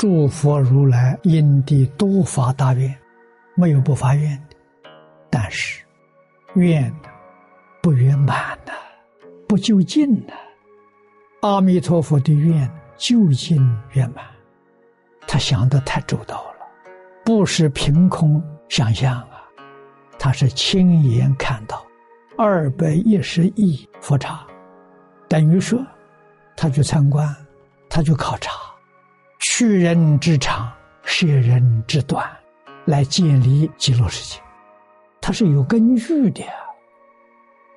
诸佛如来因地多发大愿，没有不发愿的，但是愿不圆满的，不究竟的。阿弥陀佛的愿究竟圆满，他想的太周到了，不是凭空想象啊，他是亲眼看到二百一十亿佛刹，等于说他去参观，他去考察。取人之长，舍人之短，来建立极乐世界，它是有根据的。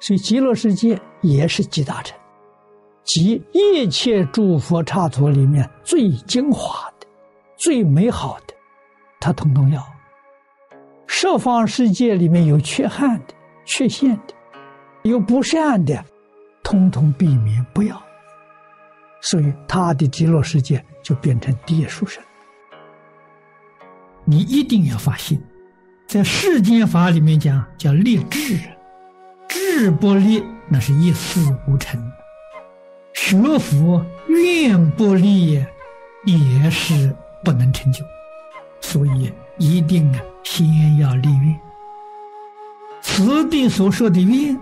所以极乐世界也是极大成，集一切诸佛刹土里面最精华的、最美好的，它统统要。十方世界里面有缺憾的、缺陷的、有不善的，通通避免不要。所以他的极乐世界。就变成地书生。你一定要发心，在世间法里面讲叫立志，志不立那是一事无成。学佛愿不立也是不能成就，所以一定啊先要立愿。此地所说的愿，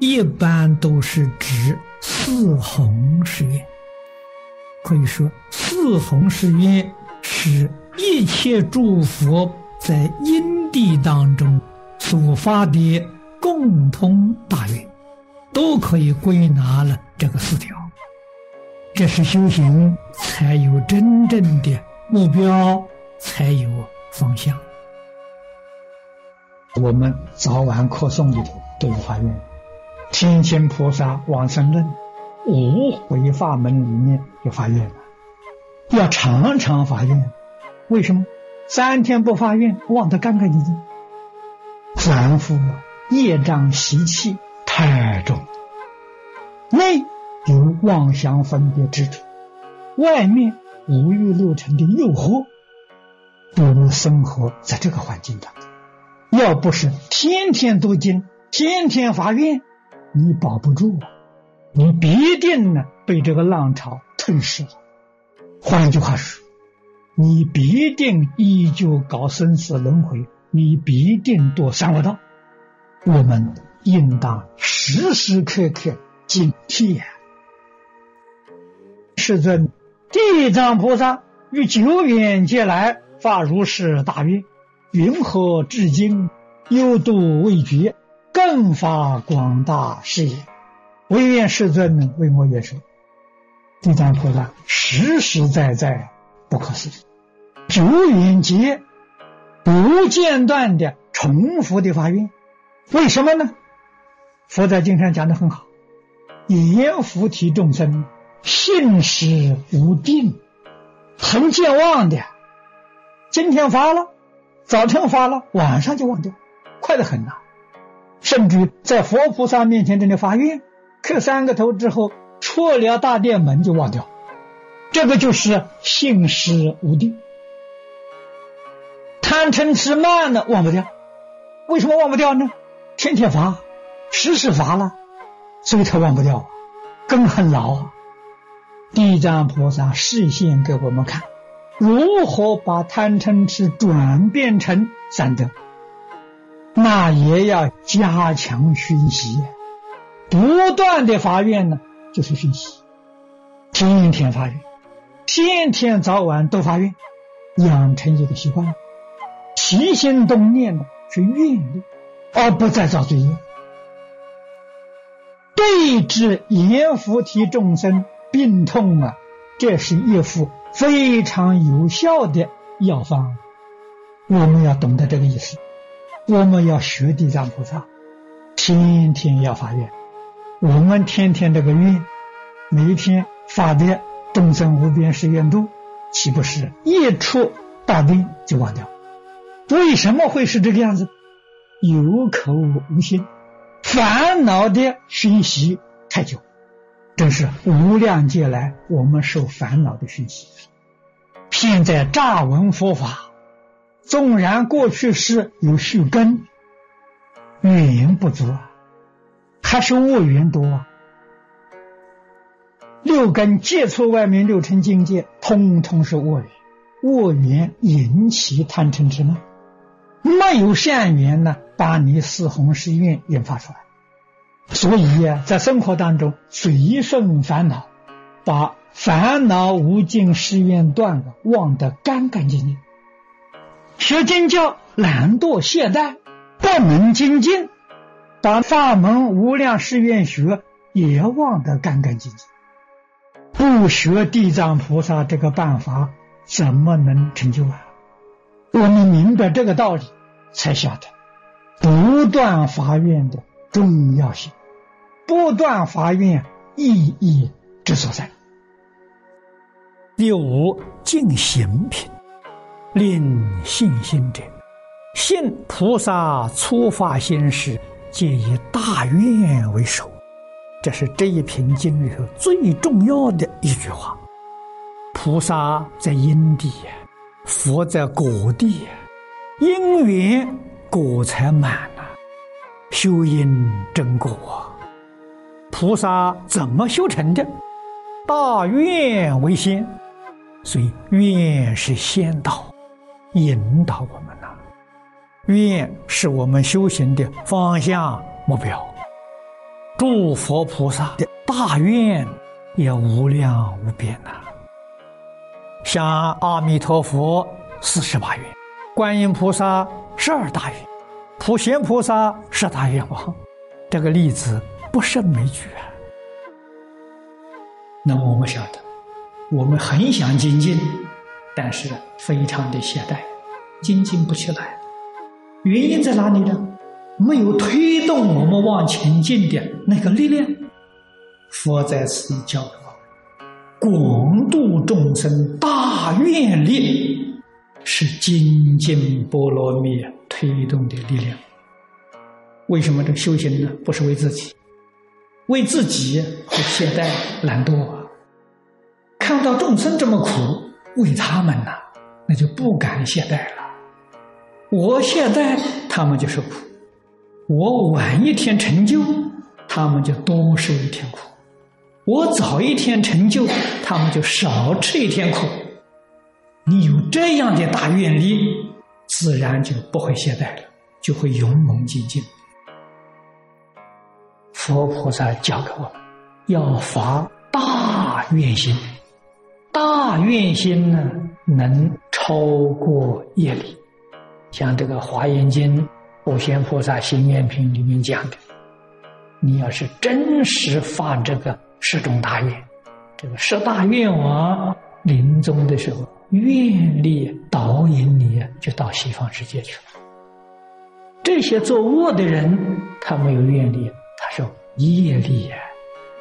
一般都是指四弘誓愿。可以说，四弘誓愿是一切诸佛在因地当中所发的共通大愿，都可以归纳了这个四条。这是修行才有真正的目标，才有方向。我们早晚课诵里头都有发愿，天亲菩萨往生论。五回法门里面就发愿了，要常常发愿。为什么？三天不发愿，忘得干干净净。凡夫业障习气太重，内有妄想分别之处，外面五欲六尘的诱惑，不如生活在这个环境当中。要不是天天读经，天天发愿，你保不住啊。你必定呢被这个浪潮吞噬了。换一句话说，你必定依旧搞生死轮回，你必定堕三恶道。我们应当时时刻刻警惕呀！世尊，地藏菩萨于久远劫来发如是大愿，云何至今有度未绝，更发广大事业？唯愿世尊能为我言说，地藏菩萨实实在在不可思议，久远劫不间断的重复的发愿，为什么呢？佛在经上讲的很好，阎浮提众生信实无定，很健忘的，今天发了，早晨发了，晚上就忘掉，快得很呐。甚至在佛菩萨面前真的发愿。磕三个头之后，出了大殿门就忘掉，这个就是信实无定。贪嗔痴慢的忘不掉，为什么忘不掉呢？天天罚，时时罚了，所以他忘不掉，根很牢。地藏菩萨示现给我们看，如何把贪嗔痴转变成三德，那也要加强熏习。不断的发愿呢，就是学习，天天发愿，天天早晚都发愿，养成一个习惯，起心动念呢是愿力，而不再造罪业。对治阎浮提众生病痛啊，这是一副非常有效的药方。我们要懂得这个意思，我们要学地藏菩萨，天天要发愿。我们天天这个愿，每一天发的众生无边誓愿度，岂不是一出大定就忘掉？为什么会是这个样子？有口无心，烦恼的熏习太久，真是无量劫来我们受烦恼的熏习。现在乍闻佛法，纵然过去是有续根，运营不足啊。还是恶缘多啊！六根接触外面六尘境界，通通是恶缘。恶缘引起贪嗔痴吗？没有善缘呢，把你四弘誓愿引发出来。所以呀，在生活当中随顺烦恼，把烦恼无尽誓愿断了，忘得干干净净。学经教懒惰懈怠，不能精进，把法门无量誓愿学也忘得干干净净。不学地藏菩萨这个办法，怎么能成就啊？我们明白这个道理，才晓得不断发愿的重要性，不断发愿意义之所在。第五，净行品，令信心者，信菩萨初发心时，皆以大愿为首。这是这一篇经里头最重要的一句话。菩萨在因地，佛在果地，因缘果才满了，修因真果。菩萨怎么修成的？大愿为先，所以愿是先导，引导我们呐。愿是我们修行的方向目标。诸佛菩萨的大愿也无量无边呐，像阿弥陀佛四十八愿，观音菩萨十二大愿，普贤菩萨十大愿望，这个例子不胜枚举啊。那么我们晓得，我们很想精进，但是非常的懈怠，精进不起来，原因在哪里呢？没有推动我们往前进的那个力量，佛在此地教导广度众生大愿力是精进波罗蜜推动的力量。为什么这修行呢？不是为自己，为自己会懈怠懒惰，看到众生这么苦，为他们呐，那就不敢懈怠了。我懈怠，他们就受苦。我晚一天成就，他们就多受一天苦；我早一天成就，他们就少吃一天苦。你有这样的大愿力，自然就不会懈怠了，就会勇猛精进。佛菩萨教给我们，要发大愿心。大愿心呢，能超过业力，像这个《华严经》。普贤菩萨行愿品里面讲的，你要是真实发这个十种大愿，这个十大愿望临终的时候，愿力导引你就到西方世界去了。这些做恶的人，他没有愿力，他说业力呀，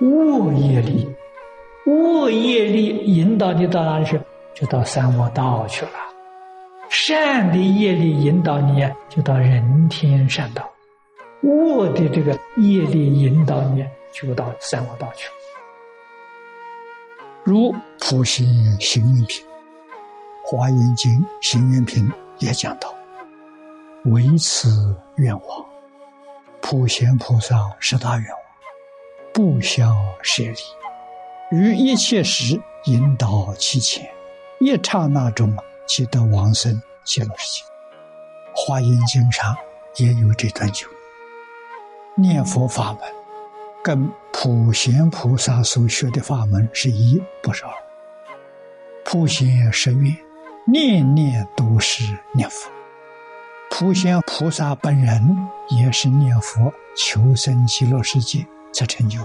恶业力，恶业力引导你到哪里去？就到三恶道去了。善的业力引导你啊，就到人天善道；恶的这个业力引导你，就到三恶道去。如普贤行愿品、华严经行愿品也讲到：唯此愿望，普贤菩萨十大愿望，不相舍离，于一切时引导其前，一刹那中。即得往生极乐世界，《华严经》上也有这段经。念佛法门跟普贤菩萨所学的法门是一，不是二。普贤十愿，念念都是念佛；普贤菩萨本人也是念佛求生极乐世界才成就。